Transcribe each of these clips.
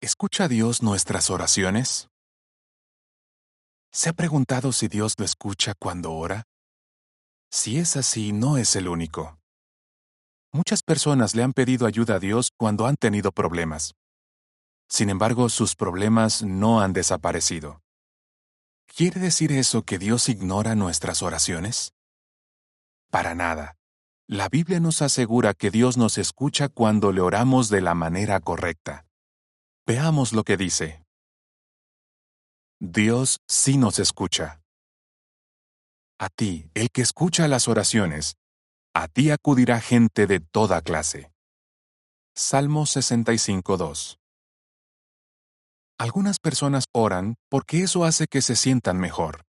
¿Escucha Dios nuestras oraciones? ¿Se ha preguntado si Dios lo escucha cuando ora? Si es así, no es el único. Muchas personas le han pedido ayuda a Dios cuando han tenido problemas. Sin embargo, sus problemas no han desaparecido. ¿Quiere decir eso que Dios ignora nuestras oraciones? Para nada. La Biblia nos asegura que Dios nos escucha cuando le oramos de la manera correcta. Veamos lo que dice. Dios sí nos escucha. A ti, el que escucha las oraciones, a ti acudirá gente de toda clase. Salmo 65.2 Algunas personas oran porque eso hace que se sientan mejor,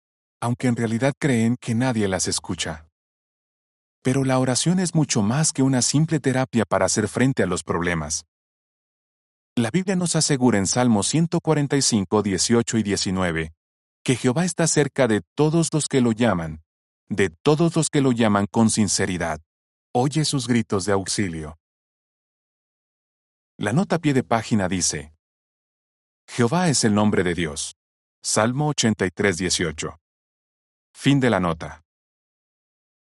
aunque en realidad creen que nadie las escucha. Pero la oración es mucho más que una simple terapia para hacer frente a los problemas. La Biblia nos asegura en Salmos 145, 18 y 19 que Jehová está cerca de todos los que lo llaman, de todos los que lo llaman con sinceridad. Oye sus gritos de auxilio. La nota a pie de página dice, Jehová es el nombre de Dios. Salmo 83, 18. Fin de la nota.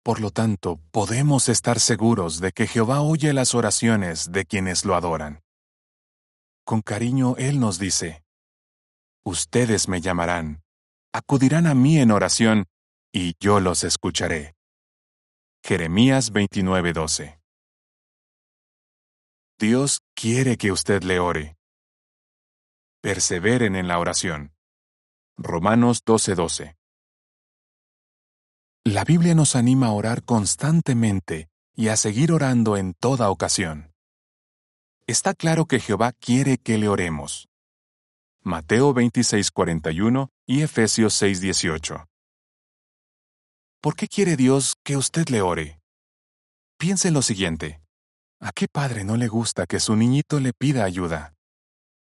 Por lo tanto, podemos estar seguros de que Jehová oye las oraciones de quienes lo adoran. Con cariño Él nos dice, Ustedes me llamarán, acudirán a mí en oración, y yo los escucharé. Jeremías 29:12 Dios quiere que usted le ore. Perseveren en la oración. Romanos 12:12 la Biblia nos anima a orar constantemente y a seguir orando en toda ocasión. Está claro que Jehová quiere que le oremos. Mateo 26:41 y Efesios 6:18. ¿Por qué quiere Dios que usted le ore? Piense en lo siguiente. ¿A qué padre no le gusta que su niñito le pida ayuda?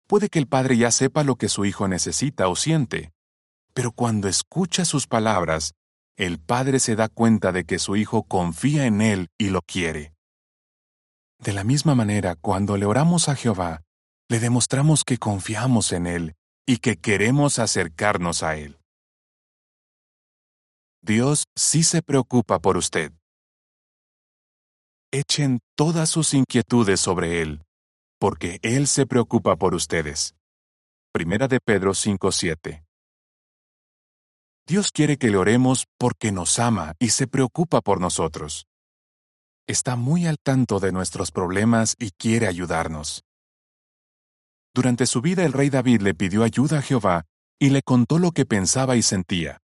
Puede que el padre ya sepa lo que su hijo necesita o siente, pero cuando escucha sus palabras, el padre se da cuenta de que su hijo confía en él y lo quiere. De la misma manera, cuando le oramos a Jehová, le demostramos que confiamos en él y que queremos acercarnos a él. Dios sí se preocupa por usted. Echen todas sus inquietudes sobre Él, porque Él se preocupa por ustedes. Primera de Pedro 5:7 Dios quiere que le oremos porque nos ama y se preocupa por nosotros. Está muy al tanto de nuestros problemas y quiere ayudarnos. Durante su vida el rey David le pidió ayuda a Jehová y le contó lo que pensaba y sentía.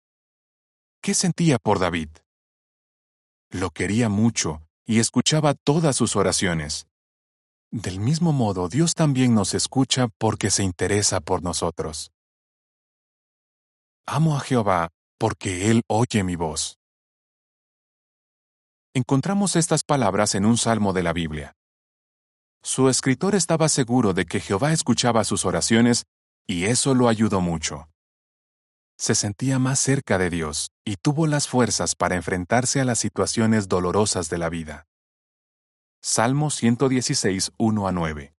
¿Qué sentía por David? Lo quería mucho y escuchaba todas sus oraciones. Del mismo modo, Dios también nos escucha porque se interesa por nosotros. Amo a Jehová porque Él oye mi voz. Encontramos estas palabras en un salmo de la Biblia. Su escritor estaba seguro de que Jehová escuchaba sus oraciones y eso lo ayudó mucho. Se sentía más cerca de Dios y tuvo las fuerzas para enfrentarse a las situaciones dolorosas de la vida. Salmo 116, 1 a 9.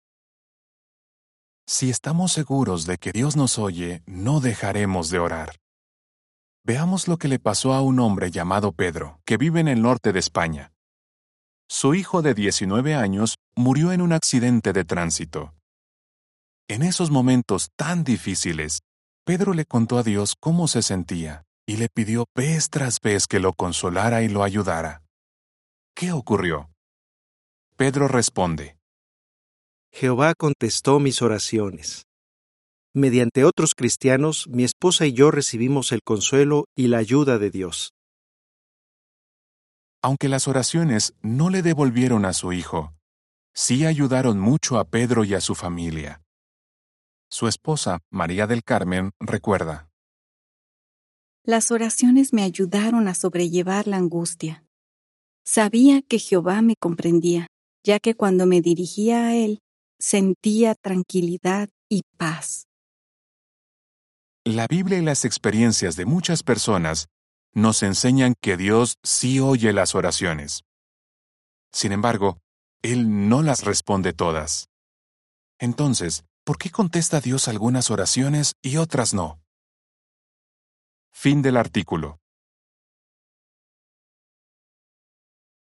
Si estamos seguros de que Dios nos oye, no dejaremos de orar. Veamos lo que le pasó a un hombre llamado Pedro, que vive en el norte de España. Su hijo de 19 años murió en un accidente de tránsito. En esos momentos tan difíciles, Pedro le contó a Dios cómo se sentía y le pidió vez tras vez que lo consolara y lo ayudara. ¿Qué ocurrió? Pedro responde, Jehová contestó mis oraciones. Mediante otros cristianos, mi esposa y yo recibimos el consuelo y la ayuda de Dios. Aunque las oraciones no le devolvieron a su hijo, sí ayudaron mucho a Pedro y a su familia. Su esposa, María del Carmen, recuerda. Las oraciones me ayudaron a sobrellevar la angustia. Sabía que Jehová me comprendía, ya que cuando me dirigía a Él, sentía tranquilidad y paz. La Biblia y las experiencias de muchas personas nos enseñan que Dios sí oye las oraciones. Sin embargo, Él no las responde todas. Entonces, ¿por qué contesta Dios algunas oraciones y otras no? Fin del artículo.